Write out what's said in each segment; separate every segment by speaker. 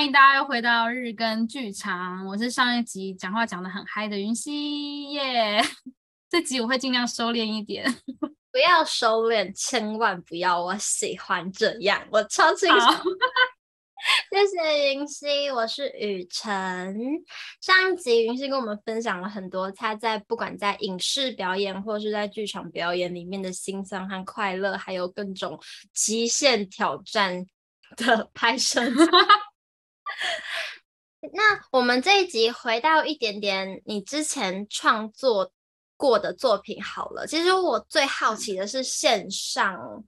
Speaker 1: 欢迎大家又回到日更剧场，我是上一集讲话讲的很嗨的云溪耶。Yeah! 这集我会尽量收敛一点，
Speaker 2: 不要收敛，千万不要，我喜欢这样，我超清楚。谢谢云溪，我是雨辰。上一集云溪跟我们分享了很多他在不管在影视表演或是在剧场表演里面的辛酸和快乐，还有各种极限挑战的拍摄。那我们这一集回到一点点你之前创作过的作品好了。其实我最好奇的是线上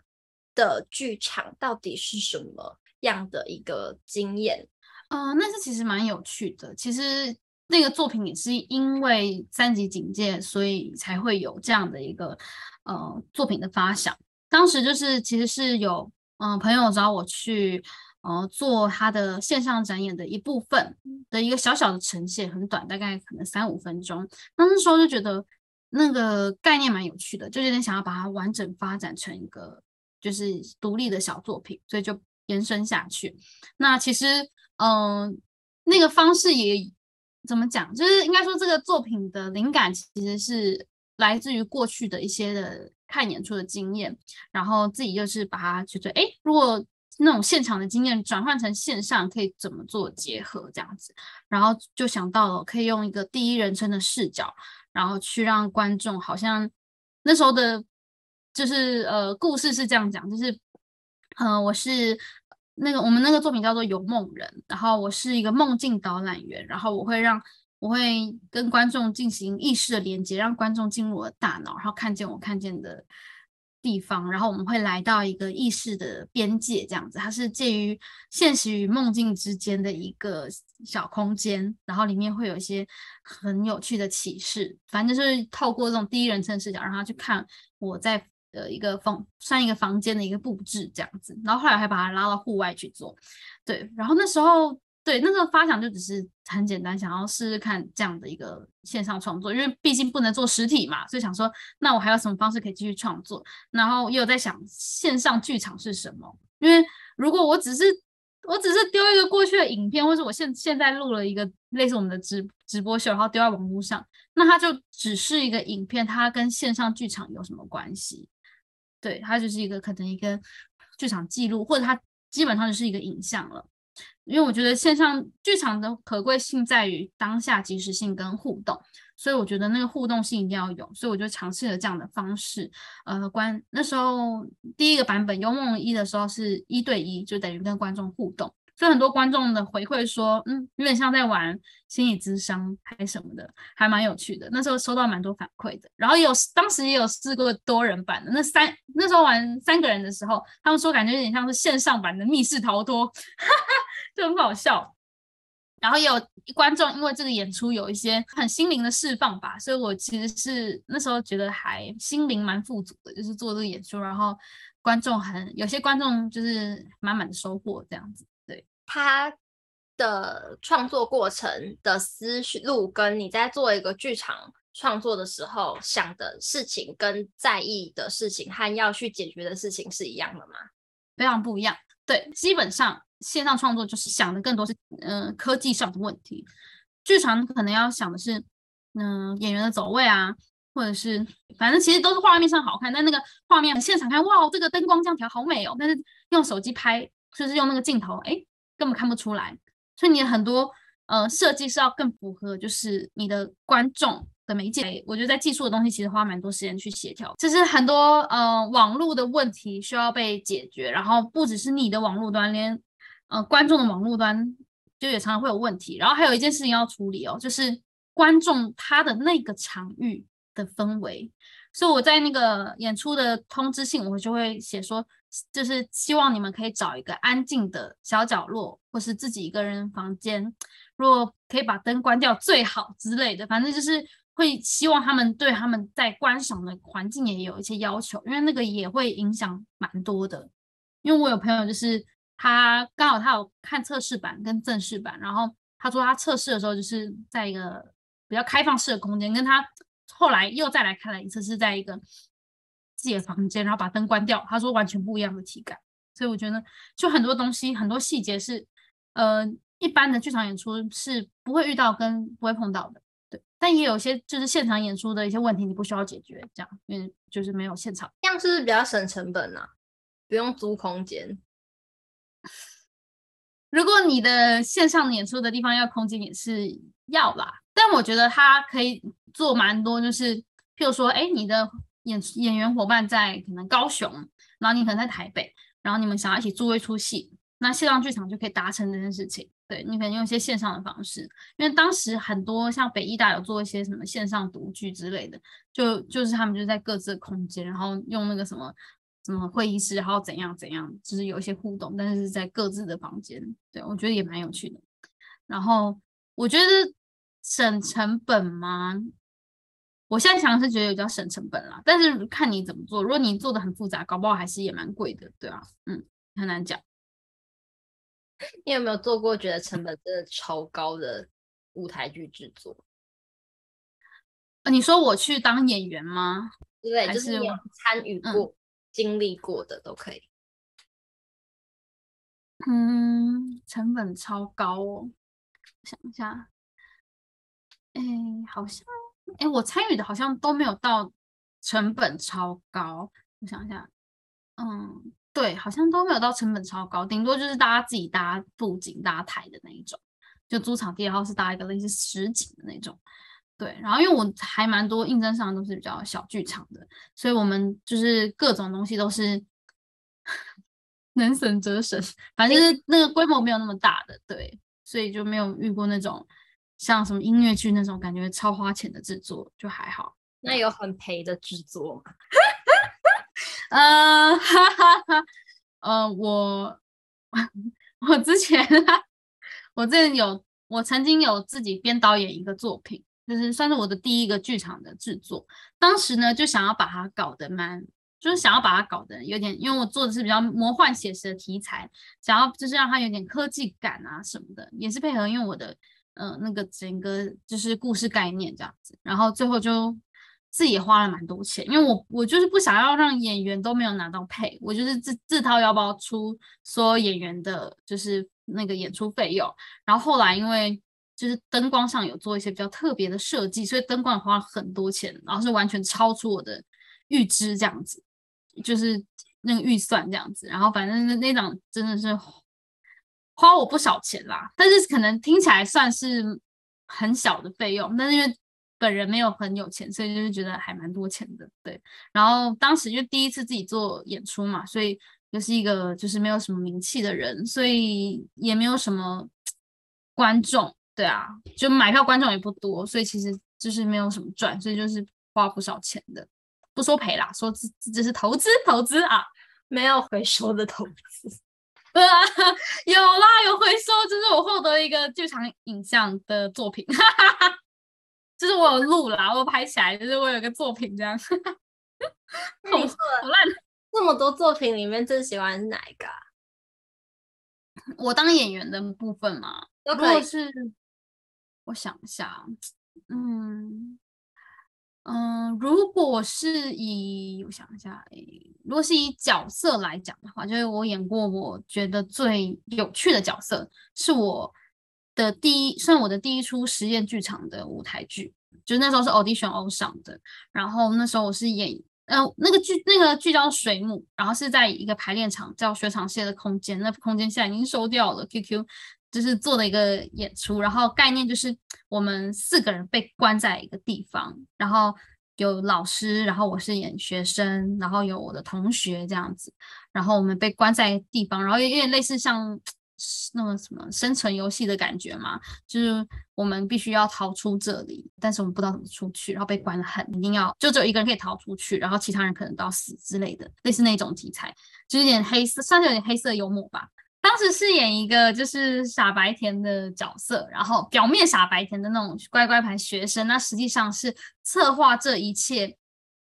Speaker 2: 的剧场到底是什么？样的一个经验，
Speaker 1: 嗯、那是其实蛮有趣的。其实那个作品也是因为三级警戒，所以才会有这样的一个呃作品的发想。当时就是其实是有嗯、朋友找我去呃做他的线上展演的一部分的一个小小的呈现，很短，大概可能三五分钟。那那时候就觉得那个概念蛮有趣的，就有点想要把它完整发展成一个就是独立的小作品，所以就。延伸下去，那其实，嗯、呃，那个方式也怎么讲？就是应该说，这个作品的灵感其实是来自于过去的一些的看演出的经验，然后自己就是把它觉得，哎，如果那种现场的经验转换成线上，可以怎么做结合这样子？然后就想到了可以用一个第一人称的视角，然后去让观众好像那时候的，就是呃，故事是这样讲，就是。呃，我是那个我们那个作品叫做《游梦人》，然后我是一个梦境导览员，然后我会让我会跟观众进行意识的连接，让观众进入我的大脑，然后看见我看见的地方，然后我们会来到一个意识的边界，这样子，它是介于现实与梦境之间的一个小空间，然后里面会有一些很有趣的启示，反正就是透过这种第一人称视角，让他去看我在。的一个房，算一个房间的一个布置这样子，然后后来还把它拉到户外去做，对，然后那时候对那时候发想就只是很简单，想要试试看这样的一个线上创作，因为毕竟不能做实体嘛，所以想说那我还有什么方式可以继续创作，然后又在想线上剧场是什么，因为如果我只是我只是丢一个过去的影片，或者我现现在录了一个类似我们的直直播秀，然后丢在网络上，那它就只是一个影片，它跟线上剧场有什么关系？对，它就是一个可能一个剧场记录，或者它基本上就是一个影像了。因为我觉得线上剧场的可贵性在于当下即时性跟互动，所以我觉得那个互动性一定要有，所以我就尝试了这样的方式。呃，观那时候第一个版本《幽梦一》的时候是一对一，就等于跟观众互动。所以很多观众的回馈说，嗯，有点像在玩心理咨商还是什么的，还蛮有趣的。那时候收到蛮多反馈的，然后有当时也有试过多人版的，那三那时候玩三个人的时候，他们说感觉有点像是线上版的密室逃脱，哈哈，就很好笑。然后也有观众因为这个演出有一些很心灵的释放吧，所以我其实是那时候觉得还心灵蛮富足的，就是做这个演出，然后观众很有些观众就是满满的收获这样子。
Speaker 2: 他的创作过程的思路，跟你在做一个剧场创作的时候想的事情，跟在意的事情和要去解决的事情是一样的吗？
Speaker 1: 非常不一样。对，基本上线上创作就是想的更多是嗯、科技上的问题，剧场可能要想的是嗯、演员的走位啊，或者是反正其实都是画面上好看，但那个画面现场看哇，这个灯光这样调好美哦，但是用手机拍就是用那个镜头哎。根本看不出来，所以你很多呃设计是要更符合，就是你的观众的媒介。我觉得在技术的东西其实花蛮多时间去协调，就是很多呃网络的问题需要被解决，然后不只是你的网络端，连呃观众的网络端就也常常会有问题。然后还有一件事情要处理哦，就是观众他的那个场域的氛围。所以我在那个演出的通知信，我就会写说，就是希望你们可以找一个安静的小角落，或是自己一个人房间，如果可以把灯关掉最好之类的。反正就是会希望他们对他们在观赏的环境也有一些要求，因为那个也会影响蛮多的。因为我有朋友就是他刚好他有看测试版跟正式版，然后他说他测试的时候就是在一个比较开放式的空间，跟他。后来又再来看了一次，是在一个自己的房间，然后把灯关掉。他说完全不一样的体感，所以我觉得就很多东西，很多细节是，呃，一般的剧场演出是不会遇到跟不会碰到的。对，但也有些就是现场演出的一些问题，你不需要解决，这样，因为就是没有现场。
Speaker 2: 这样是不是比较省成本啊？不用租空间。
Speaker 1: 如果你的线上演出的地方要空间也是要啦，但我觉得它可以做蛮多，就是譬如说，哎，你的演演员伙伴在可能高雄，然后你可能在台北，然后你们想要一起做一出戏，那线上剧场就可以达成这件事情。对，你可能用一些线上的方式，因为当时很多像北艺大有做一些什么线上读剧之类的，就就是他们就在各自的空间，然后用那个什么什么会议室，然后怎样怎样，就是有一些互动，但是在各自的房间。对，我觉得也蛮有趣的。然后我觉得省成本吗？我现在想是觉得比较省成本啦，但是看你怎么做。如果你做的很复杂，搞不好还是也蛮贵的，对啊，嗯，很难讲。
Speaker 2: 你有没有做过觉得成本真的超高的舞台剧制作？
Speaker 1: 呃，你说我去当演员吗？
Speaker 2: 对，就是参与过、嗯、经历过的都可以。
Speaker 1: 嗯，成本超高哦。想一下，哎，好像，哎，我参与的好像都没有到成本超高。我想一下，嗯。对，好像都没有到成本超高，顶多就是大家自己搭布景、搭台的那一种，就租场地，然后是搭一个类似实景的那种。对，然后因为我还蛮多应征上都是比较小剧场的，所以我们就是各种东西都是 能省则省，反正就是那个规模没有那么大的，对，所以就没有遇过那种像什么音乐剧那种感觉超花钱的制作，就还好。
Speaker 2: 那有很赔的制作吗？
Speaker 1: 呃，哈哈哈，呃，我 我之前我之前有我曾经有自己编导演一个作品，就是算是我的第一个剧场的制作。当时呢，就想要把它搞得蛮，就是想要把它搞得有点，因为我做的是比较魔幻写实的题材，想要就是让它有点科技感啊什么的，也是配合因为我的呃那个整个就是故事概念这样子，然后最后就。自己也花了蛮多钱，因为我我就是不想要让演员都没有拿到配，我就是自自掏腰包出所有演员的，就是那个演出费用。然后后来因为就是灯光上有做一些比较特别的设计，所以灯光也花了很多钱，然后是完全超出我的预支这样子，就是那个预算这样子。然后反正那那场真的是花我不少钱啦，但是可能听起来算是很小的费用，但是因为。本人没有很有钱，所以就是觉得还蛮多钱的，对。然后当时就第一次自己做演出嘛，所以就是一个就是没有什么名气的人，所以也没有什么观众，对啊，就买票观众也不多，所以其实就是没有什么赚，所以就是花不少钱的。不说赔啦，说这这是投资，投资啊，
Speaker 2: 没有回收的投资。
Speaker 1: 对啊，有啦，有回收，就是我获得一个剧场影像的作品。哈哈哈。就是我有录啦，我拍起来，就是我有个作品这样。
Speaker 2: 好烂，这么多作品里面最喜欢是哪一个？
Speaker 1: 我当演员的部分嘛，如果是我想一下，嗯嗯，如果是以我想一下，诶，如果是以角色来讲的话，就是我演过我觉得最有趣的角色，是我。的第一算我的第一出实验剧场的舞台剧，就是那时候是 audition 欧上的，然后那时候我是演，呃，那个剧那个剧叫水母，然后是在一个排练场叫雪场蟹的空间，那空间现在已经收掉了，QQ 就是做的一个演出，然后概念就是我们四个人被关在一个地方，然后有老师，然后我是演学生，然后有我的同学这样子，然后我们被关在地方，然后有点类似像。那个什么生存游戏的感觉嘛，就是我们必须要逃出这里，但是我们不知道怎么出去，然后被关得很，一定要就只有一个人可以逃出去，然后其他人可能都要死之类的，类似那种题材，就是有点黑色，算是有点黑色幽默吧。当时饰演一个就是傻白甜的角色，然后表面傻白甜的那种乖乖牌学生，那实际上是策划这一切，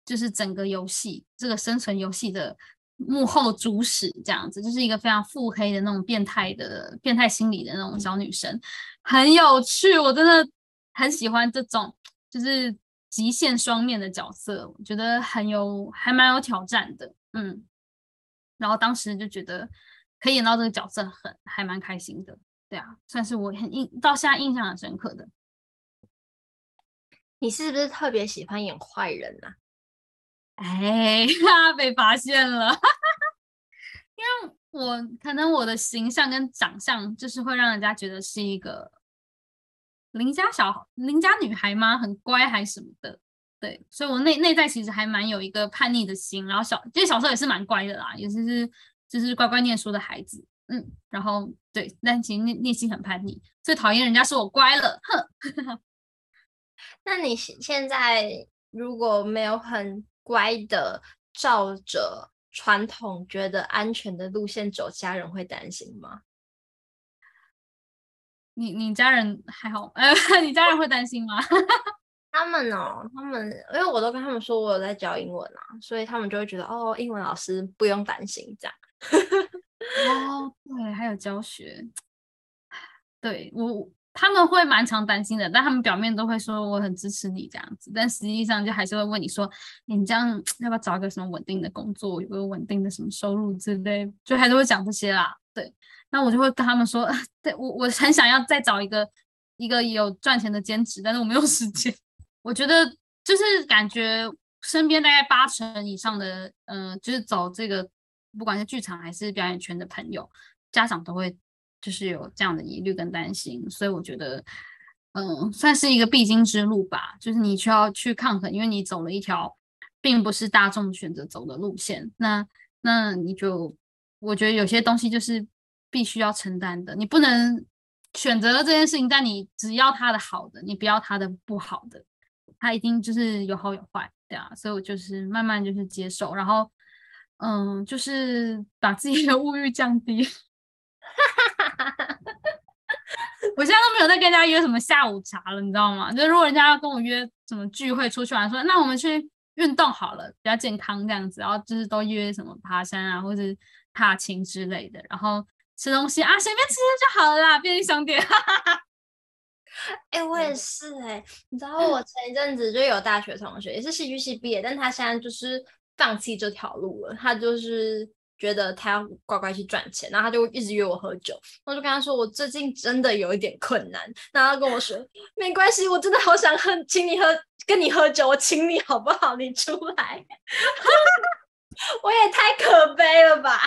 Speaker 1: 就是整个游戏这个生存游戏的。幕后主使这样子，就是一个非常腹黑的那种变态的变态心理的那种小女生，很有趣，我真的很喜欢这种就是极限双面的角色，我觉得很有还蛮有挑战的，嗯，然后当时就觉得可以演到这个角色很还蛮开心的，对啊，算是我很印到现在印象很深刻的。
Speaker 2: 你是不是特别喜欢演坏人呢、啊？
Speaker 1: 哎，呀，被发现了，因为我可能我的形象跟长相就是会让人家觉得是一个邻家小邻家女孩吗？很乖还是什么的？对，所以我内内在其实还蛮有一个叛逆的心，然后小其实小时候也是蛮乖的啦，也是是就是乖乖念书的孩子。嗯，然后对，但其实内内心很叛逆，最讨厌人家说我乖了，哼。
Speaker 2: 那你现在如果没有很乖的照着传统觉得安全的路线走，家人会担心吗？
Speaker 1: 你你家人还好？呃，你家人会担心吗？
Speaker 2: 他们哦，他们因为我都跟他们说我有在教英文啊，所以他们就会觉得哦，英文老师不用担心这样。
Speaker 1: 哦，对，还有教学，对我他们会蛮常担心的，但他们表面都会说我很支持你这样子，但实际上就还是会问你说，你这样要不要找一个什么稳定的工作，有没有稳定的什么收入之类，就还是会讲这些啦。对，那我就会跟他们说，对我我很想要再找一个一个有赚钱的兼职，但是我没有时间。我觉得就是感觉身边大概八成以上的，嗯、就是走这个。不管是剧场还是表演圈的朋友，家长都会就是有这样的疑虑跟担心，所以我觉得，嗯，算是一个必经之路吧。就是你需要去抗衡，因为你走了一条并不是大众选择走的路线。那那你就，我觉得有些东西就是必须要承担的。你不能选择了这件事情，但你只要它的好的，你不要它的不好的。它一定就是有好有坏，对啊。所以我就是慢慢就是接受，然后。嗯，就是把自己的物欲降低。我现在都没有在跟人家约什么下午茶了，你知道吗？就如果人家要跟我约什么聚会出去玩，说那我们去运动好了，比较健康这样子。然后就是都约什么爬山啊，或者踏青之类的。然后吃东西啊，随便吃吃就好了啦，便利商店。
Speaker 2: 哎、欸，我也是哎、欸，你知道我前一阵子就有大学同学，也是戏剧系毕业，但他现在就是。放弃这条路了，他就是觉得他要乖乖去赚钱，然后他就一直约我喝酒，我就跟他说我最近真的有一点困难，然后他跟我说没关系，我真的好想喝，请你喝，跟你喝酒，我请你好不好？你出来，我也太可悲了吧！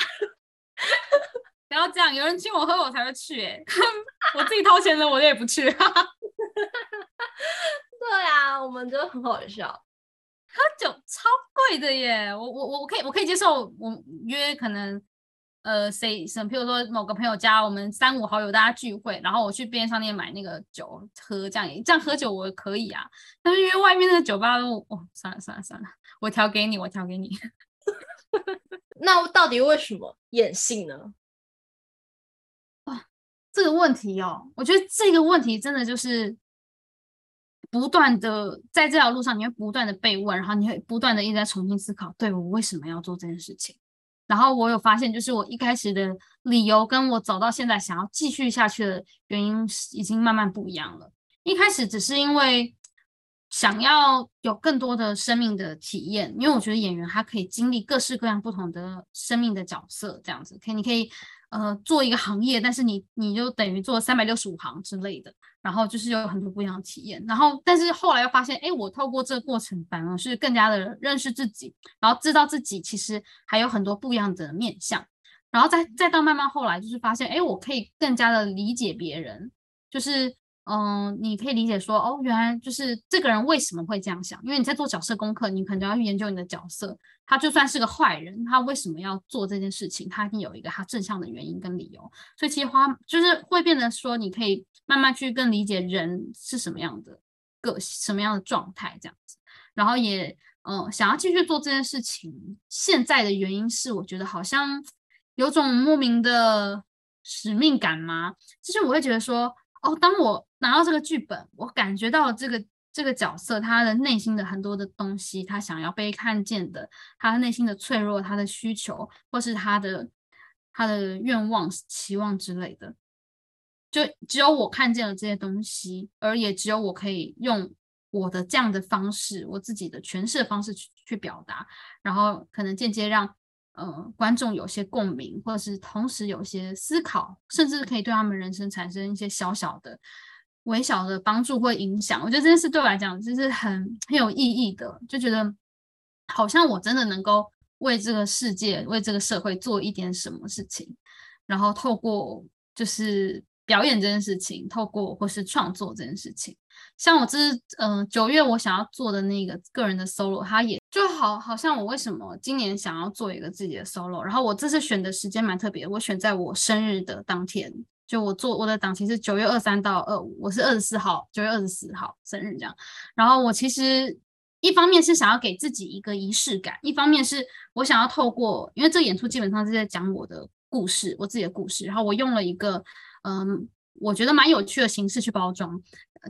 Speaker 1: 不要这样，有人请我喝我才会去，哎，我自己掏钱的我也不去。对
Speaker 2: 啊，我们就很好笑。
Speaker 1: 喝酒超贵的耶，我我我我可以我可以接受，我约可能呃谁什么，譬如说某个朋友家，我们三五好友大家聚会，然后我去便利商店买那个酒喝，这样这样喝酒我可以啊。但是约外面的酒吧都哦，算了算了算了，我调给你，我调给你。
Speaker 2: 那到底为什么演戏呢？
Speaker 1: 哇，这个问题哦，我觉得这个问题真的就是。不断的在这条路上，你会不断的被问，然后你会不断的一直在重新思考，对，我为什么要做这件事情？然后我有发现，就是我一开始的理由跟我走到现在想要继续下去的原因，已经慢慢不一样了。一开始只是因为想要有更多的生命的体验，因为我觉得演员他可以经历各式各样不同的生命的角色，这样子，可以，你可以。呃，做一个行业，但是你你就等于做三百六十五行之类的，然后就是有很多不一样的体验，然后但是后来又发现，哎，我透过这个过程反而是更加的认识自己，然后知道自己其实还有很多不一样的面相，然后再再到慢慢后来就是发现，哎，我可以更加的理解别人，就是。嗯，你可以理解说，哦，原来就是这个人为什么会这样想？因为你在做角色功课，你可能要去研究你的角色。他就算是个坏人，他为什么要做这件事情？他一定有一个他正向的原因跟理由。所以其实花就是会变得说，你可以慢慢去更理解人是什么样的个什么样的状态这样子。然后也嗯，想要继续做这件事情，现在的原因是我觉得好像有种莫名的使命感嘛，就是我会觉得说。哦，当我拿到这个剧本，我感觉到这个这个角色他的内心的很多的东西，他想要被看见的，他内心的脆弱，他的需求，或是他的他的愿望、期望之类的，就只有我看见了这些东西，而也只有我可以用我的这样的方式，我自己的诠释的方式去去表达，然后可能间接让呃观众有些共鸣，或者是同时有些思考，甚至可以对他们人生产生一些小小的、微小的帮助或影响。我觉得这件事对我来讲就是很很有意义的，就觉得好像我真的能够为这个世界、为这个社会做一点什么事情，然后透过就是表演这件事情，透过或是创作这件事情。像我这是嗯九月我想要做的那个个人的 solo，它也就好好像我为什么今年想要做一个自己的 solo，然后我这次选的时间蛮特别，我选在我生日的当天，就我做我的档期是九月二三到二五，我是二十四号，九月二十四号生日这样，然后我其实一方面是想要给自己一个仪式感，一方面是我想要透过，因为这个演出基本上是在讲我的故事，我自己的故事，然后我用了一个嗯我觉得蛮有趣的形式去包装。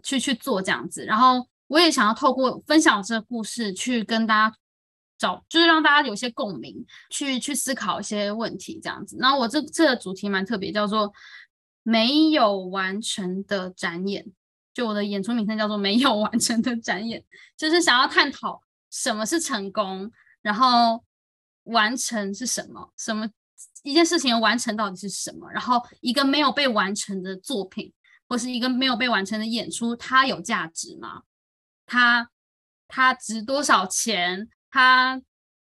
Speaker 1: 去去做这样子，然后我也想要透过分享这个故事，去跟大家找，就是让大家有些共鸣，去去思考一些问题这样子。然后我这这个主题蛮特别，叫做“没有完成的展演”，就我的演出名称叫做“没有完成的展演”，就是想要探讨什么是成功，然后完成是什么，什么一件事情完成到底是什么，然后一个没有被完成的作品。或是一个没有被完成的演出，它有价值吗？它它值多少钱？它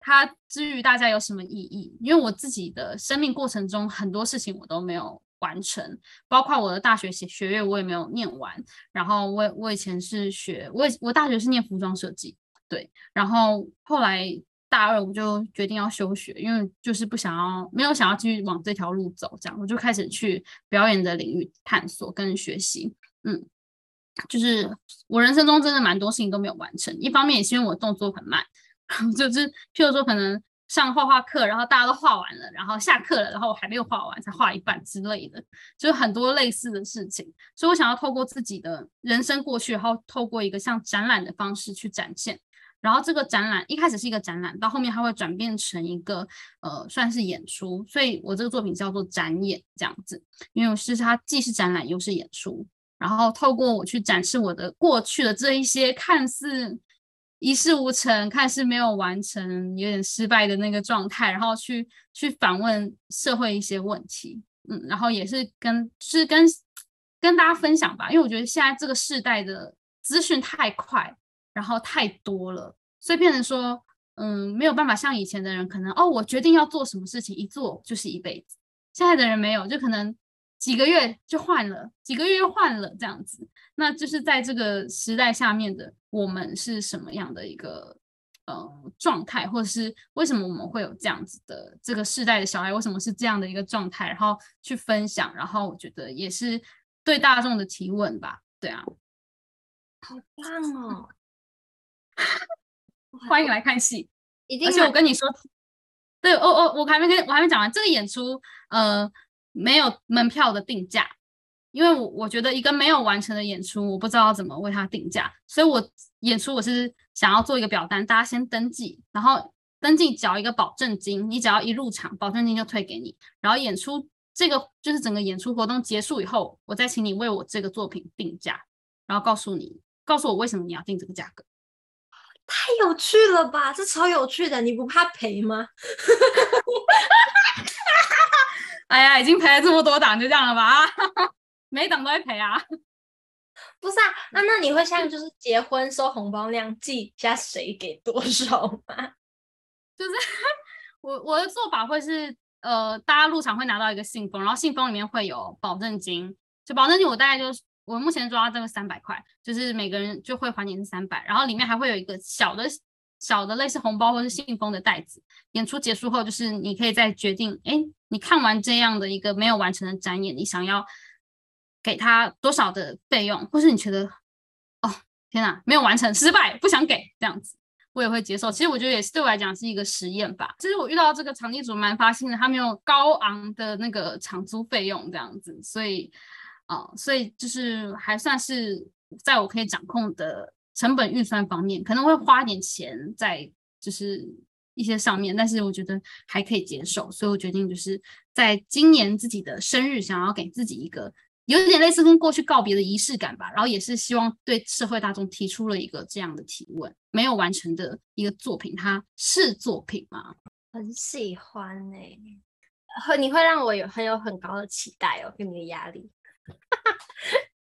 Speaker 1: 它之于大家有什么意义？因为我自己的生命过程中很多事情我都没有完成，包括我的大学学学业我也没有念完。然后我我以前是学我我大学是念服装设计，对，然后后来。大二我就决定要休学，因为就是不想要，没有想要继续往这条路走，这样我就开始去表演的领域探索跟学习。嗯，就是我人生中真的蛮多事情都没有完成，一方面也是因为我动作很慢，就是譬如说可能上画画课，然后大家都画完了，然后下课了，然后我还没有画完，才画一半之类的，就是很多类似的事情。所以我想要透过自己的人生过去，然后透过一个像展览的方式去展现。然后这个展览一开始是一个展览，到后面它会转变成一个呃，算是演出。所以我这个作品叫做展演这样子，因为是它既是展览又是演出。然后透过我去展示我的过去的这一些看似一事无成、看似没有完成、有点失败的那个状态，然后去去反问社会一些问题，嗯，然后也是跟是跟跟大家分享吧，因为我觉得现在这个世代的资讯太快。然后太多了，所以变成说，嗯，没有办法像以前的人，可能哦，我决定要做什么事情，一做就是一辈子。现在的人没有，就可能几个月就换了，几个月又换了这样子。那就是在这个时代下面的我们是什么样的一个呃状态，或者是为什么我们会有这样子的这个世代的小孩，为什么是这样的一个状态？然后去分享，然后我觉得也是对大众的提问吧。对啊，
Speaker 2: 好棒哦！
Speaker 1: 欢迎来看
Speaker 2: 戏，
Speaker 1: 而且我跟你说，对，哦哦，我还没跟我还没讲完这个演出，呃，没有门票的定价，因为我我觉得一个没有完成的演出，我不知道怎么为它定价，所以我演出我是想要做一个表单，大家先登记，然后登记缴一个保证金，你只要一入场，保证金就退给你，然后演出这个就是整个演出活动结束以后，我再请你为我这个作品定价，然后告诉你，告诉我为什么你要定这个价格。
Speaker 2: 太有趣了吧，这超有趣的，你不怕赔吗？
Speaker 1: 哎呀，已经赔了这么多档，就这样了吧？每档都会赔啊？
Speaker 2: 不是啊，那那你会像就是结婚收红包那样记一下谁给多少吗？
Speaker 1: 就是我我的做法会是，呃，大家入场会拿到一个信封，然后信封里面会有保证金，就保证金我大概就是。我目前抓到这个三百块，就是每个人就会还你是三百，然后里面还会有一个小的、小的类似红包或是信封的袋子。演出结束后，就是你可以再决定，哎，你看完这样的一个没有完成的展演，你想要给他多少的费用，或是你觉得，哦，天哪，没有完成，失败，不想给这样子，我也会接受。其实我觉得也是对我来讲是一个实验吧。其实我遇到这个场地主蛮发心的，他没有高昂的那个场租费用这样子，所以。啊、所以就是还算是在我可以掌控的成本预算方面，可能会花点钱在就是一些上面，但是我觉得还可以接受，所以我决定就是在今年自己的生日，想要给自己一个有点类似跟过去告别的仪式感吧，然后也是希望对社会大众提出了一个这样的提问：没有完成的一个作品，它是作品吗？
Speaker 2: 很喜欢呢、欸，你会让我有很有很高的期待哦，跟你的压力。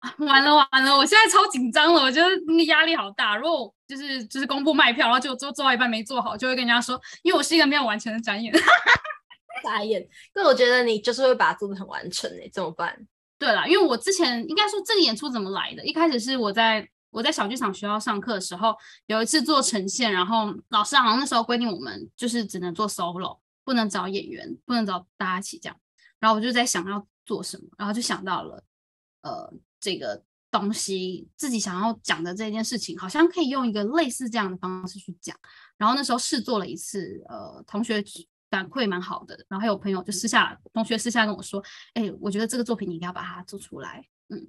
Speaker 1: 完了完了，我现在超紧张了，我觉得那个压力好大。如果就是就是公布卖票，然后就做做到一半没做好，就会跟人家说，因为我是一个没有完成的展演。
Speaker 2: 展演，但我觉得你就是会把它做得很完成诶，怎么办？
Speaker 1: 对啦，因为我之前应该说这个演出怎么来的？一开始是我在我在小剧场学校上课的时候，有一次做呈现，然后老师好像那时候规定我们就是只能做 solo，不能找演员，不能找大家一起这样。然后我就在想要做什么，然后就想到了呃。这个东西自己想要讲的这件事情，好像可以用一个类似这样的方式去讲。然后那时候试做了一次，呃，同学反馈蛮好的。然后还有朋友就私下，同学私下跟我说：“哎，我觉得这个作品你一定要把它做出来。”嗯，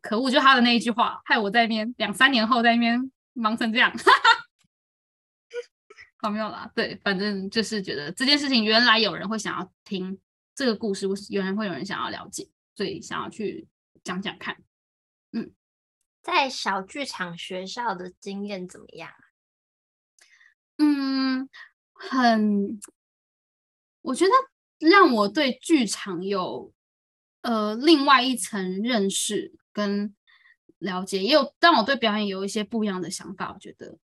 Speaker 1: 可恶，就他的那一句话，害我在那边两三年后在那边忙成这样。好，没有啦，对，反正就是觉得这件事情原来有人会想要听这个故事，原来会有人想要了解，所以想要去。讲讲看，嗯，
Speaker 2: 在小剧场学校的经验怎么样？
Speaker 1: 嗯，很，我觉得让我对剧场有呃另外一层认识跟了解，也有让我对表演有一些不一样的想法。我觉得，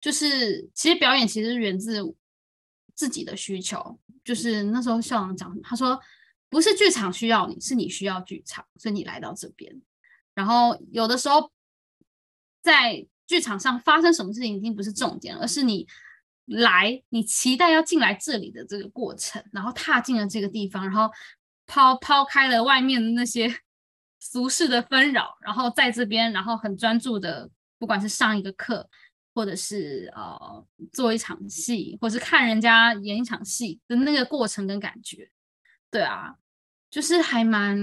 Speaker 1: 就是其实表演其实源自自己的需求，就是那时候校长讲，他说。不是剧场需要你，是你需要剧场，所以你来到这边。然后有的时候在剧场上发生什么事情已经不是重点，而是你来，你期待要进来这里的这个过程，然后踏进了这个地方，然后抛抛开了外面的那些 俗世的纷扰，然后在这边，然后很专注的，不管是上一个课，或者是呃做一场戏，或是看人家演一场戏的那个过程跟感觉，对啊。就是还蛮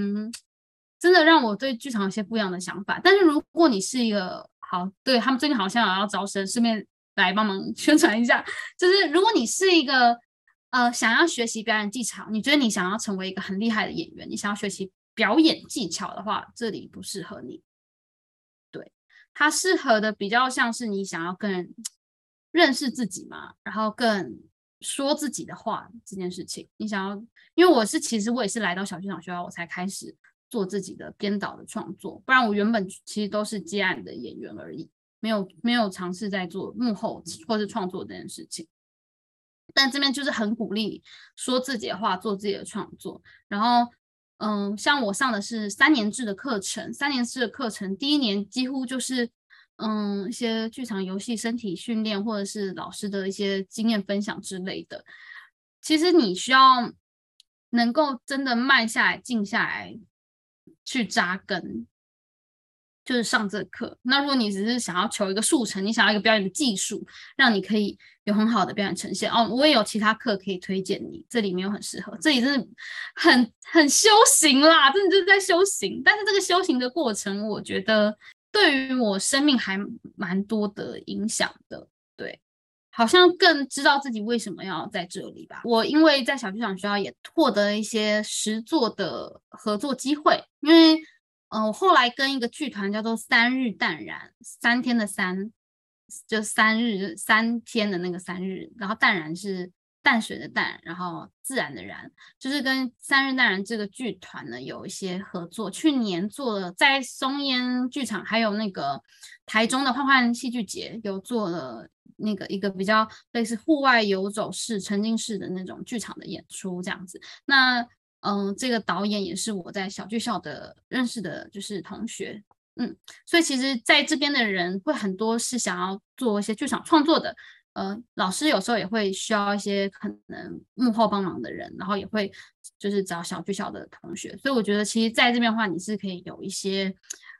Speaker 1: 真的让我对剧场有些不一样的想法，但是如果你是一个好，对他们最近好像也要招生，顺便来帮忙 宣传一下。就是如果你是一个呃想要学习表演技巧，你觉得你想要成为一个很厉害的演员，你想要学习表演技巧的话，这里不适合你。对，它适合的比较像是你想要更 认识自己嘛，然后更。说自己的话这件事情，你想要，因为我是其实我也是来到小剧场学校，我才开始做自己的编导的创作，不然我原本其实都是接案的演员而已，没有没有尝试在做幕后或是创作这件事情。但这边就是很鼓励说自己的话，做自己的创作。然后，嗯，像我上的是三年制的课程，三年制的课程第一年几乎就是。嗯，一些剧场游戏、身体训练，或者是老师的一些经验分享之类的。其实你需要能够真的慢下来、静下来去扎根，就是上这课。那如果你只是想要求一个速成，你想要一个表演的技术，让你可以有很好的表演呈现哦，我也有其他课可以推荐你。这里没有很适合，这里真的很很修行啦，真的就是在修行。但是这个修行的过程，我觉得。对于我生命还蛮多的影响的，对，好像更知道自己为什么要在这里吧。我因为在小剧场学校也获得了一些实作的合作机会，因为，嗯、呃，我后来跟一个剧团叫做三日淡然，三天的三，就三日三天的那个三日，然后淡然是。淡水的淡，然后自然的然，就是跟三日淡然这个剧团呢有一些合作。去年做了在松烟剧场，还有那个台中的幻幻戏剧节，有做了那个一个比较类似户外游走式、沉浸式的那种剧场的演出，这样子。那嗯，这个导演也是我在小剧校的认识的，就是同学。嗯，所以其实在这边的人会很多是想要做一些剧场创作的。呃，老师有时候也会需要一些可能幕后帮忙的人，然后也会就是找小剧校的同学，所以我觉得其实在这边的话，你是可以有一些，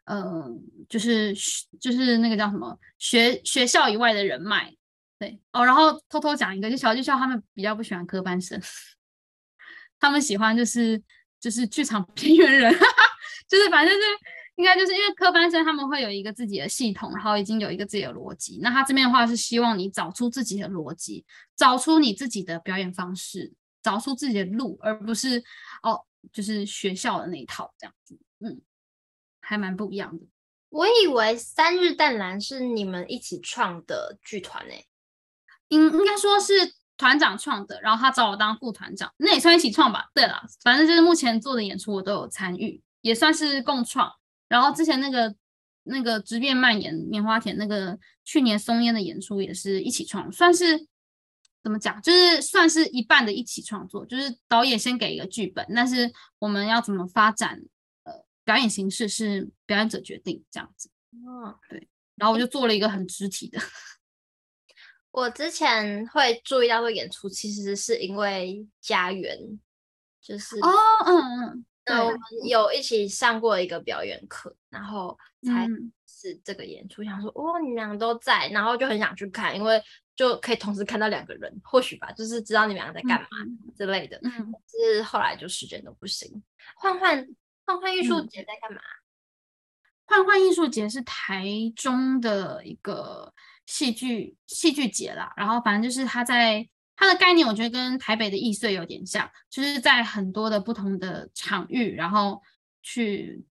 Speaker 1: 呃，就是就是那个叫什么学学校以外的人脉，对哦。然后偷偷讲一个，就小剧校他们比较不喜欢科班生，他们喜欢就是就是剧场 边缘人，就是反正是。应该就是因为科班生他们会有一个自己的系统，然后已经有一个自己的逻辑。那他这边的话是希望你找出自己的逻辑，找出你自己的表演方式，找出自己的路，而不是哦，就是学校的那一套这样子。嗯，还蛮不一样的。
Speaker 2: 我以为三日淡蓝是你们一起创的剧团诶，
Speaker 1: 应应该说是团长创的，然后他找我当副团长，那也算一起创吧。对了，反正就是目前做的演出我都有参与，也算是共创。然后之前那个那个直变蔓延棉花田那个去年松烟的演出也是一起创，算是怎么讲，就是算是一半的一起创作，就是导演先给一个剧本，但是我们要怎么发展呃表演形式是表演者决定这样子。嗯，对，然后我就做了一个很肢体的。
Speaker 2: 我之前会注意到这个演出，其实是因为家园，就是
Speaker 1: 哦，嗯嗯，
Speaker 2: 那我们有一起上过一个表演课，然后才是这个演出，嗯、想说哦，你们俩都在，然后就很想去看，因为就可以同时看到两个人，或许吧，就是知道你们俩在干嘛之类的。嗯，是后来就时间都不行。换换换换艺术节在干嘛？
Speaker 1: 换换艺术节是台中的一个。戏剧戏剧节啦，然后反正就是他在它的概念，我觉得跟台北的易碎有点像，就是在很多的不同的场域，然后去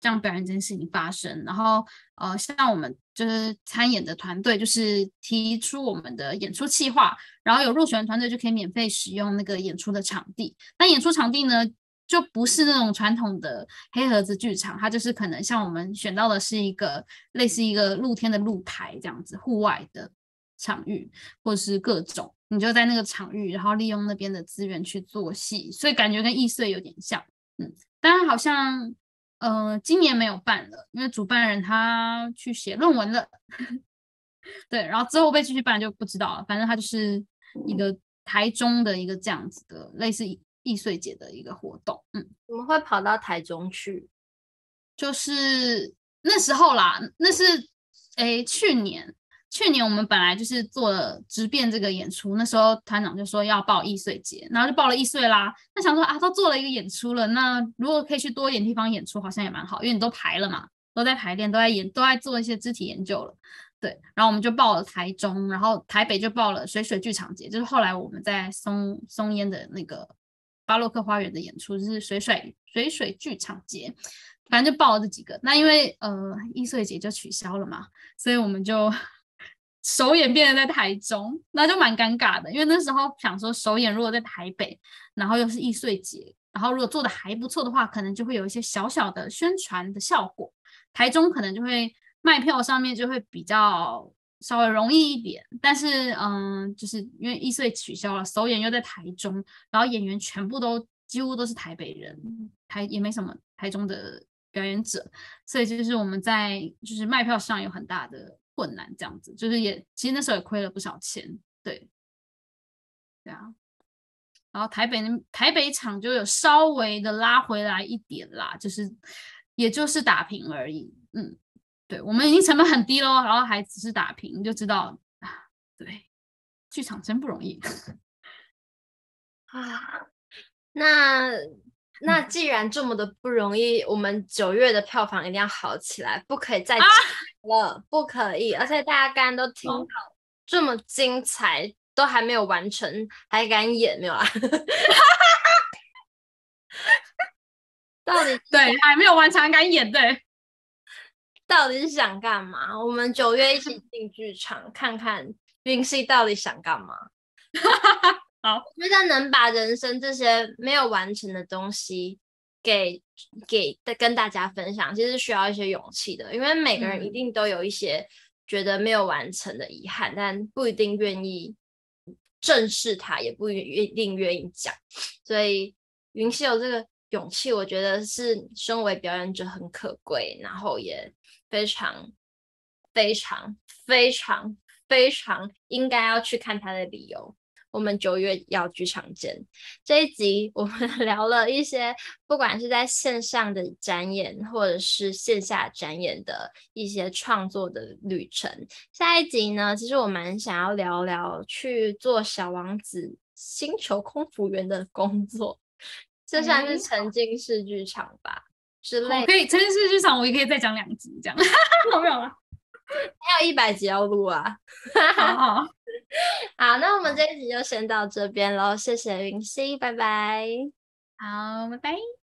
Speaker 1: 让表演这件事情发生。然后呃，像我们就是参演的团队，就是提出我们的演出计划，然后有入选的团队就可以免费使用那个演出的场地。那演出场地呢，就不是那种传统的黑盒子剧场，它就是可能像我们选到的是一个类似一个露天的露台这样子，户外的场域，或者是各种，你就在那个场域，然后利用那边的资源去做戏，所以感觉跟易碎有点像，嗯，当然好像呃今年没有办了，因为主办人他去写论文了，对，然后之后被继续办就不知道了，反正他就是一个台中的一个这样子的类似。易碎节的一个活动，嗯，
Speaker 2: 我们会跑到台中去，
Speaker 1: 就是那时候啦，那是诶去年，去年我们本来就是做了直变这个演出，那时候团长就说要报易碎节，然后就报了易碎啦。那想说啊，都做了一个演出了，那如果可以去多一点地方演出，好像也蛮好，因为你都排了嘛，都在排练，都在演，都在做一些肢体研究了。对，然后我们就报了台中，然后台北就报了水水剧场节，就是后来我们在松松烟的那个。巴洛克花园的演出就是水水水水剧场节，反正就报了这几个。那因为呃易碎节就取消了嘛，所以我们就首演变得在台中，那就蛮尴尬的。因为那时候想说首演如果在台北，然后又是易碎节，然后如果做的还不错的话，可能就会有一些小小的宣传的效果。台中可能就会卖票上面就会比较。稍微容易一点，但是嗯，就是因为易碎取消了，首演又在台中，然后演员全部都几乎都是台北人，台也没什么台中的表演者，所以就是我们在就是卖票上有很大的困难，这样子，就是也其实那时候也亏了不少钱，对，对啊，然后台北台北场就有稍微的拉回来一点啦，就是也就是打平而已，嗯。对，我们已经成本很低喽，然后还只是打平，就知道啊，对，剧场真不容易
Speaker 2: 啊。那那既然这么的不容易，嗯、我们九月的票房一定要好起来，不可以再了，啊、不可以。而且大家刚刚都听到这么精彩，哦、都还没有完成，还敢演没有啊？到底
Speaker 1: 对，还没有完成还敢演对。
Speaker 2: 到底是想干嘛？我们九月一起进剧场看看云溪到底想干嘛。
Speaker 1: 好，
Speaker 2: 我觉得能把人生这些没有完成的东西给给跟大家分享，其实需要一些勇气的。因为每个人一定都有一些觉得没有完成的遗憾，嗯、但不一定愿意正视它，也不一定愿意讲。所以云溪有这个勇气，我觉得是身为表演者很可贵，然后也。非常非常非常非常应该要去看他的理由。我们九月要剧场见。这一集我们 聊了一些，不管是在线上的展演，或者是线下展演的一些创作的旅程。下一集呢，其实我蛮想要聊聊去做小王子星球空服员的工作，这算是沉浸式剧场吧。之类
Speaker 1: 可以，沉浸式剧场我也可以再讲两集，这样 没有了？
Speaker 2: 还有一百集要录啊！
Speaker 1: 好好
Speaker 2: 好，那我们这一集就先到这边喽，谢谢云溪，拜拜。
Speaker 1: 好，拜拜。